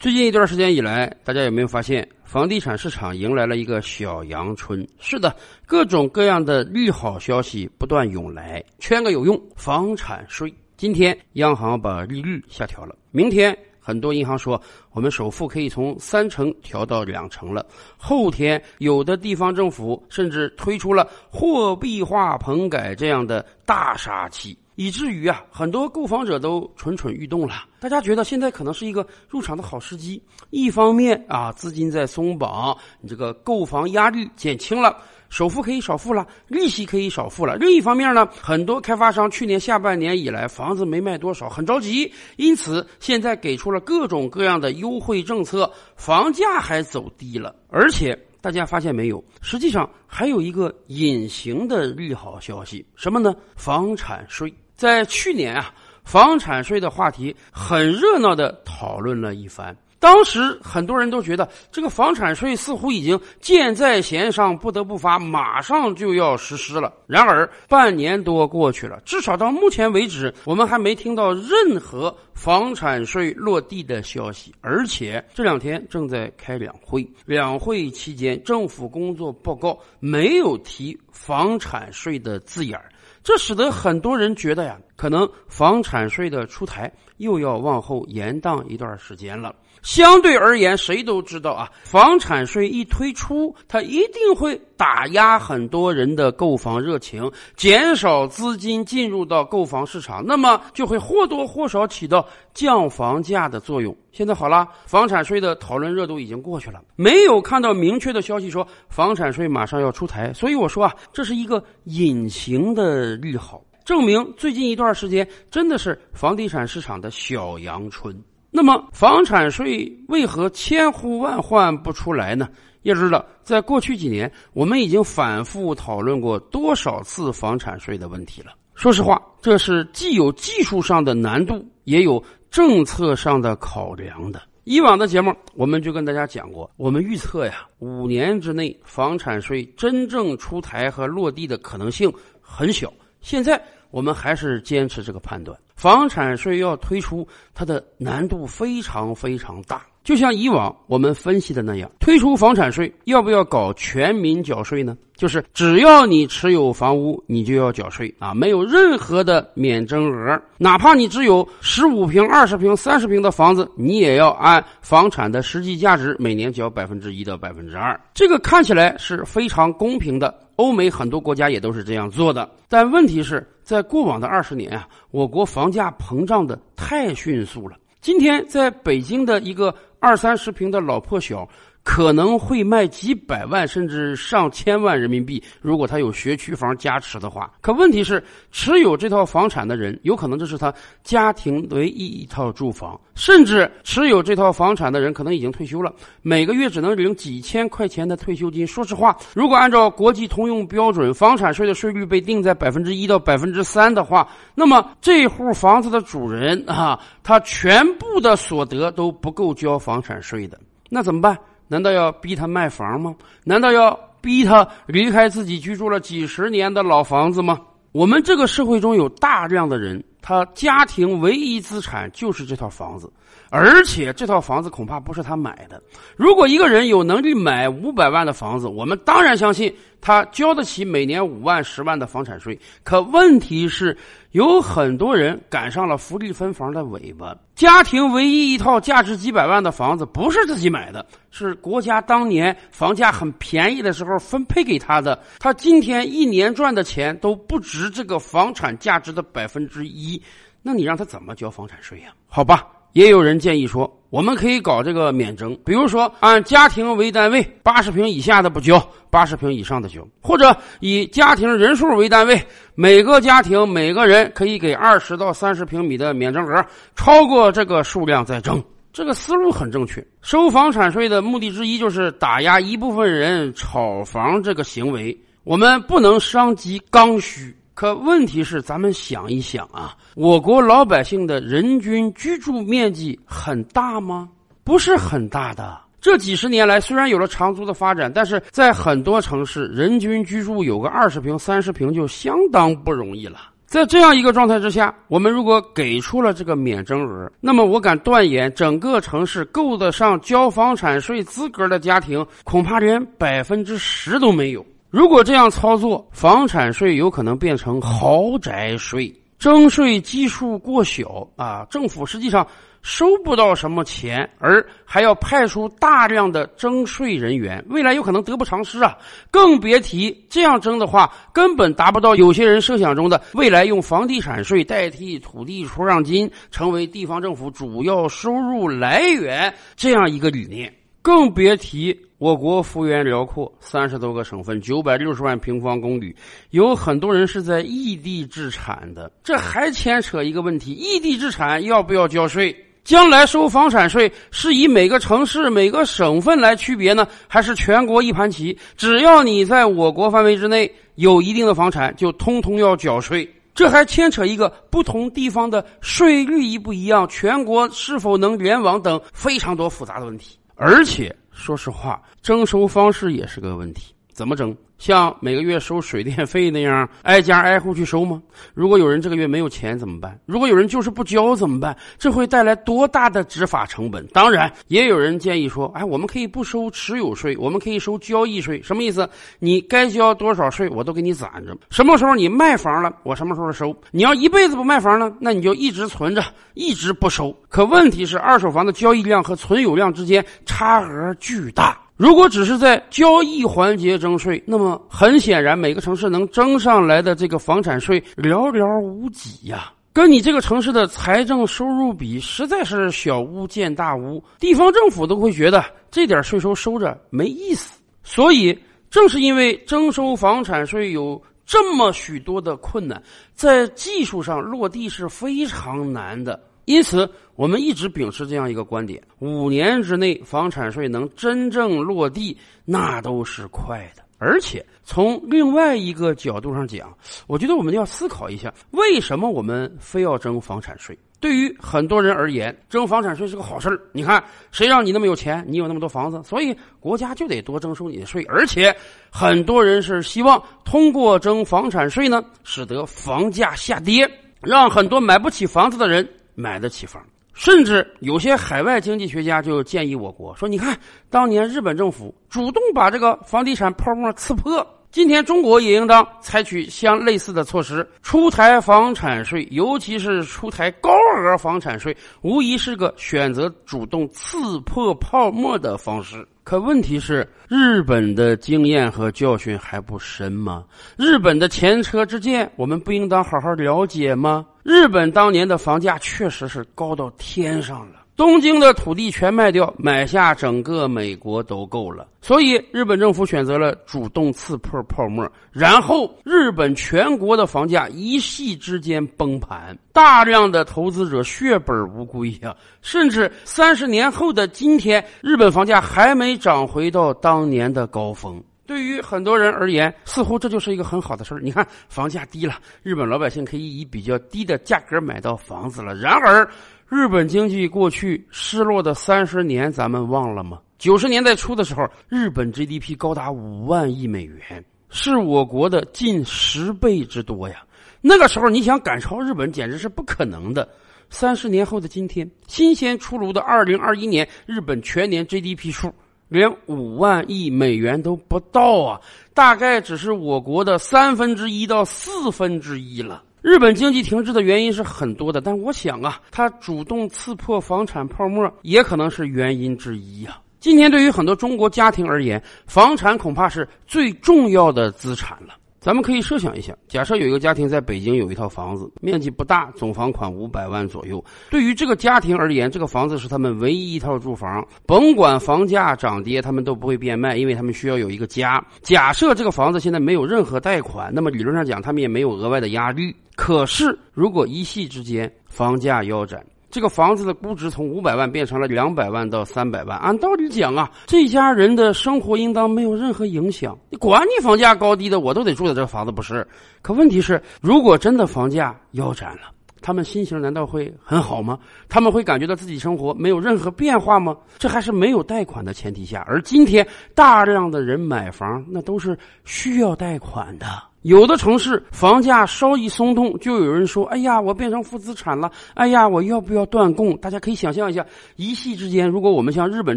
最近一段时间以来，大家有没有发现，房地产市场迎来了一个小阳春？是的，各种各样的利好消息不断涌来。圈个有用，房产税。今天央行把利率下调了，明天很多银行说我们首付可以从三成调到两成了。后天有的地方政府甚至推出了货币化棚改这样的大杀器。以至于啊，很多购房者都蠢蠢欲动了。大家觉得现在可能是一个入场的好时机。一方面啊，资金在松绑，你这个购房压力减轻了，首付可以少付了，利息可以少付了。另一方面呢，很多开发商去年下半年以来房子没卖多少，很着急，因此现在给出了各种各样的优惠政策，房价还走低了，而且。大家发现没有？实际上还有一个隐形的利好消息，什么呢？房产税。在去年啊，房产税的话题很热闹的讨论了一番。当时很多人都觉得这个房产税似乎已经箭在弦上，不得不发，马上就要实施了。然而半年多过去了，至少到目前为止，我们还没听到任何房产税落地的消息。而且这两天正在开两会，两会期间政府工作报告没有提房产税的字眼儿。这使得很多人觉得呀，可能房产税的出台又要往后延宕一段时间了。相对而言，谁都知道啊，房产税一推出，它一定会打压很多人的购房热情，减少资金进入到购房市场，那么就会或多或少起到降房价的作用。现在好了，房产税的讨论热度已经过去了，没有看到明确的消息说房产税马上要出台，所以我说啊，这是一个隐形的利好，证明最近一段时间真的是房地产市场的小阳春。那么，房产税为何千呼万唤不出来呢？要知道，在过去几年，我们已经反复讨论过多少次房产税的问题了。说实话，这是既有技术上的难度，也有政策上的考量的。以往的节目，我们就跟大家讲过，我们预测呀，五年之内房产税真正出台和落地的可能性很小。现在。我们还是坚持这个判断，房产税要推出，它的难度非常非常大。就像以往我们分析的那样，推出房产税要不要搞全民缴税呢？就是只要你持有房屋，你就要缴税啊，没有任何的免征额，哪怕你只有十五平、二十平、三十平的房子，你也要按房产的实际价值每年缴百分之一到百分之二。这个看起来是非常公平的，欧美很多国家也都是这样做的。但问题是在过往的二十年啊，我国房价膨胀的太迅速了。今天在北京的一个二三十平的老破小。可能会卖几百万甚至上千万人民币，如果他有学区房加持的话。可问题是，持有这套房产的人，有可能这是他家庭唯一一套住房，甚至持有这套房产的人可能已经退休了，每个月只能领几千块钱的退休金。说实话，如果按照国际通用标准，房产税的税率被定在百分之一到百分之三的话，那么这户房子的主人啊，他全部的所得都不够交房产税的，那怎么办？难道要逼他卖房吗？难道要逼他离开自己居住了几十年的老房子吗？我们这个社会中有大量的人，他家庭唯一资产就是这套房子，而且这套房子恐怕不是他买的。如果一个人有能力买五百万的房子，我们当然相信。他交得起每年五万、十万的房产税，可问题是，有很多人赶上了福利分房的尾巴。家庭唯一一套价值几百万的房子，不是自己买的，是国家当年房价很便宜的时候分配给他的。他今天一年赚的钱都不值这个房产价值的百分之一，那你让他怎么交房产税呀？好吧。也有人建议说，我们可以搞这个免征，比如说按家庭为单位，八十平以下的不交，八十平以上的交，或者以家庭人数为单位，每个家庭每个人可以给二十到三十平米的免征额，超过这个数量再征。这个思路很正确。收房产税的目的之一就是打压一部分人炒房这个行为，我们不能伤及刚需。可问题是，咱们想一想啊，我国老百姓的人均居住面积很大吗？不是很大的。这几十年来，虽然有了长租的发展，但是在很多城市，人均居住有个二十平、三十平就相当不容易了。在这样一个状态之下，我们如果给出了这个免征额，那么我敢断言，整个城市够得上交房产税资格的家庭，恐怕连百分之十都没有。如果这样操作，房产税有可能变成豪宅税，征税基数过小啊，政府实际上。收不到什么钱，而还要派出大量的征税人员，未来有可能得不偿失啊！更别提这样征的话，根本达不到有些人设想中的未来用房地产税代替土地出让金，成为地方政府主要收入来源这样一个理念。更别提我国幅员辽阔，三十多个省份，九百六十万平方公里，有很多人是在异地置产的，这还牵扯一个问题：异地置产要不要交税？将来收房产税是以每个城市、每个省份来区别呢，还是全国一盘棋？只要你在我国范围之内有一定的房产，就通通要缴税。这还牵扯一个不同地方的税率一不一样，全国是否能联网等非常多复杂的问题。而且说实话，征收方式也是个问题，怎么征？像每个月收水电费那样挨家挨户去收吗？如果有人这个月没有钱怎么办？如果有人就是不交怎么办？这会带来多大的执法成本？当然，也有人建议说：“哎，我们可以不收持有税，我们可以收交易税。什么意思？你该交多少税，我都给你攒着。什么时候你卖房了，我什么时候收。你要一辈子不卖房呢，那你就一直存着，一直不收。可问题是，二手房的交易量和存有量之间差额巨大。”如果只是在交易环节征税，那么很显然，每个城市能征上来的这个房产税寥寥无几呀，跟你这个城市的财政收入比，实在是小巫见大巫，地方政府都会觉得这点税收收着没意思。所以，正是因为征收房产税有这么许多的困难，在技术上落地是非常难的。因此，我们一直秉持这样一个观点：五年之内房产税能真正落地，那都是快的。而且从另外一个角度上讲，我觉得我们要思考一下，为什么我们非要征房产税？对于很多人而言，征房产税是个好事儿。你看，谁让你那么有钱，你有那么多房子，所以国家就得多征收你的税。而且，很多人是希望通过征房产税呢，使得房价下跌，让很多买不起房子的人。买得起房，甚至有些海外经济学家就建议我国说：“你看，当年日本政府主动把这个房地产泡沫刺破，今天中国也应当采取相类似的措施，出台房产税，尤其是出台高额房产税，无疑是个选择主动刺破泡沫的方式。”可问题是，日本的经验和教训还不深吗？日本的前车之鉴，我们不应当好好了解吗？日本当年的房价确实是高到天上了。东京的土地全卖掉，买下整个美国都够了。所以，日本政府选择了主动刺破泡沫，然后日本全国的房价一夕之间崩盘，大量的投资者血本无归呀！甚至三十年后的今天，日本房价还没涨回到当年的高峰。对于很多人而言，似乎这就是一个很好的事儿。你看，房价低了，日本老百姓可以以比较低的价格买到房子了。然而，日本经济过去失落的三十年，咱们忘了吗？九十年代初的时候，日本 GDP 高达五万亿美元，是我国的近十倍之多呀。那个时候，你想赶超日本，简直是不可能的。三十年后的今天，新鲜出炉的二零二一年，日本全年 GDP 数连五万亿美元都不到啊，大概只是我国的三分之一到四分之一了。日本经济停滞的原因是很多的，但我想啊，它主动刺破房产泡沫也可能是原因之一呀。今天对于很多中国家庭而言，房产恐怕是最重要的资产了。咱们可以设想一下，假设有一个家庭在北京有一套房子，面积不大，总房款五百万左右。对于这个家庭而言，这个房子是他们唯一一套住房，甭管房价涨跌，他们都不会变卖，因为他们需要有一个家。假设这个房子现在没有任何贷款，那么理论上讲，他们也没有额外的压力。可是，如果一夕之间房价腰斩，这个房子的估值从五百万变成了两百万到三百万，按道理讲啊，这家人的生活应当没有任何影响。你管你房价高低的，我都得住在这房子，不是？可问题是，如果真的房价腰斩了，他们心情难道会很好吗？他们会感觉到自己生活没有任何变化吗？这还是没有贷款的前提下，而今天大量的人买房，那都是需要贷款的。有的城市房价稍一松动，就有人说：“哎呀，我变成负资产了！哎呀，我要不要断供？”大家可以想象一下，一夕之间，如果我们像日本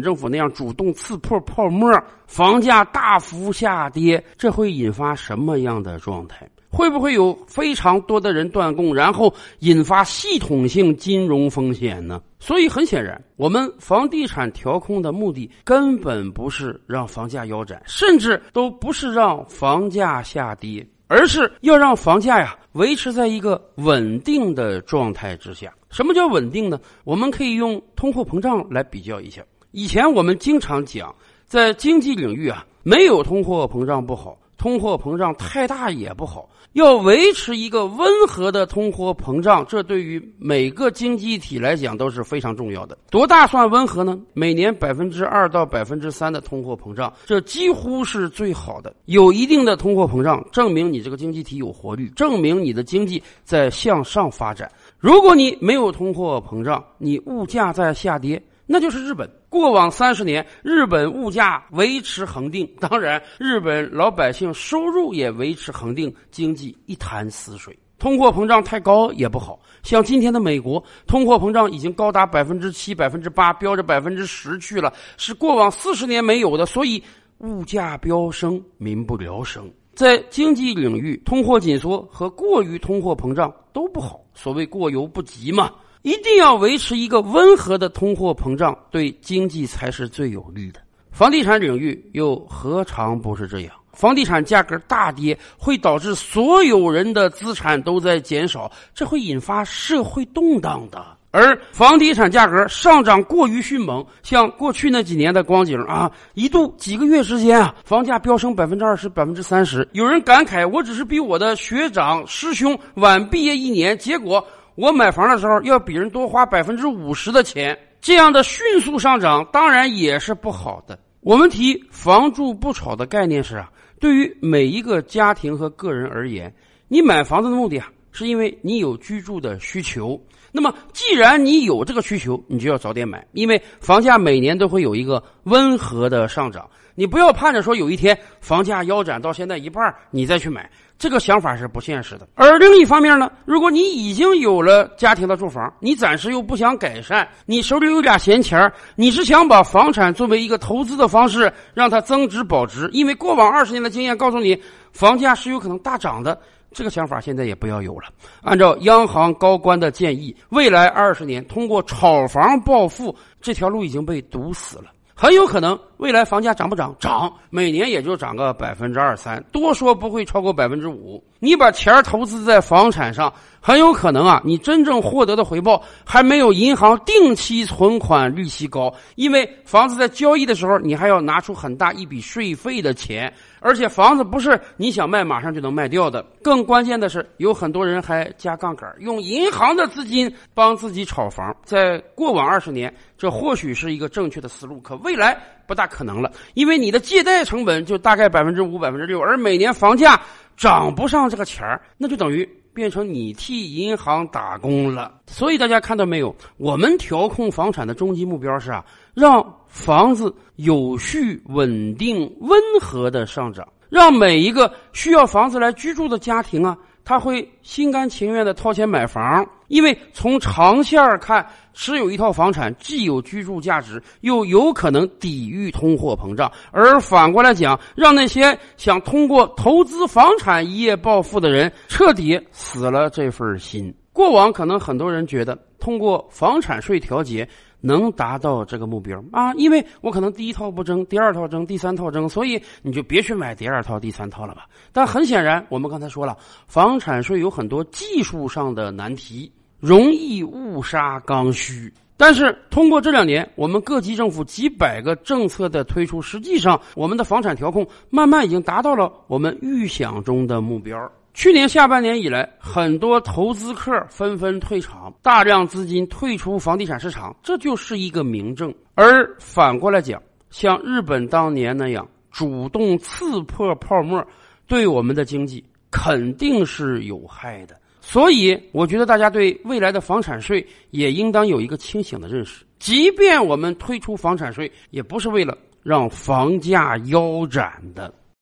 政府那样主动刺破泡沫，房价大幅下跌，这会引发什么样的状态？会不会有非常多的人断供，然后引发系统性金融风险呢？所以很显然，我们房地产调控的目的根本不是让房价腰斩，甚至都不是让房价下跌，而是要让房价呀维持在一个稳定的状态之下。什么叫稳定呢？我们可以用通货膨胀来比较一下。以前我们经常讲，在经济领域啊，没有通货膨胀不好。通货膨胀太大也不好，要维持一个温和的通货膨胀，这对于每个经济体来讲都是非常重要的。多大算温和呢？每年百分之二到百分之三的通货膨胀，这几乎是最好的。有一定的通货膨胀，证明你这个经济体有活力，证明你的经济在向上发展。如果你没有通货膨胀，你物价在下跌。那就是日本过往三十年，日本物价维持恒定，当然，日本老百姓收入也维持恒定，经济一潭死水。通货膨胀太高也不好，像今天的美国，通货膨胀已经高达百分之七、百分之八，飙着百分之十去了，是过往四十年没有的，所以物价飙升，民不聊生。在经济领域，通货紧缩和过于通货膨胀都不好，所谓过犹不及嘛。一定要维持一个温和的通货膨胀，对经济才是最有利的。房地产领域又何尝不是这样？房地产价格大跌会导致所有人的资产都在减少，这会引发社会动荡的。而房地产价格上涨过于迅猛，像过去那几年的光景啊，一度几个月之间啊，房价飙升百分之二十、百分之三十。有人感慨：我只是比我的学长师兄晚毕业一年，结果。我买房的时候要比人多花百分之五十的钱，这样的迅速上涨当然也是不好的。我们提“房住不炒”的概念是啊，对于每一个家庭和个人而言，你买房子的目的啊，是因为你有居住的需求。那么，既然你有这个需求，你就要早点买，因为房价每年都会有一个温和的上涨。你不要盼着说有一天房价腰斩到现在一半，你再去买。这个想法是不现实的。而另一方面呢，如果你已经有了家庭的住房，你暂时又不想改善，你手里有俩闲钱你是想把房产作为一个投资的方式，让它增值保值。因为过往二十年的经验告诉你，房价是有可能大涨的。这个想法现在也不要有了。按照央行高官的建议，未来二十年通过炒房暴富这条路已经被堵死了。很有可能未来房价涨不涨？涨，每年也就涨个百分之二三，多说不会超过百分之五。你把钱投资在房产上，很有可能啊，你真正获得的回报还没有银行定期存款利息高，因为房子在交易的时候，你还要拿出很大一笔税费的钱。而且房子不是你想卖马上就能卖掉的，更关键的是，有很多人还加杠杆，用银行的资金帮自己炒房。在过往二十年，这或许是一个正确的思路，可未来不大可能了，因为你的借贷成本就大概百分之五、百分之六，而每年房价涨不上这个钱儿，那就等于。变成你替银行打工了，所以大家看到没有？我们调控房产的终极目标是啊，让房子有序、稳定、温和的上涨，让每一个需要房子来居住的家庭啊。他会心甘情愿的掏钱买房，因为从长线看，持有一套房产既有居住价值，又有可能抵御通货膨胀。而反过来讲，让那些想通过投资房产一夜暴富的人彻底死了这份心。过往可能很多人觉得，通过房产税调节。能达到这个目标啊？因为我可能第一套不征，第二套征，第三套征，所以你就别去买第二套、第三套了吧。但很显然，我们刚才说了，房产税有很多技术上的难题，容易误杀刚需。但是通过这两年，我们各级政府几百个政策的推出，实际上我们的房产调控慢慢已经达到了我们预想中的目标。去年下半年以来，很多投资客纷纷退场，大量资金退出房地产市场，这就是一个明证。而反过来讲，像日本当年那样主动刺破泡沫，对我们的经济肯定是有害的。所以，我觉得大家对未来的房产税也应当有一个清醒的认识。即便我们推出房产税，也不是为了让房价腰斩的。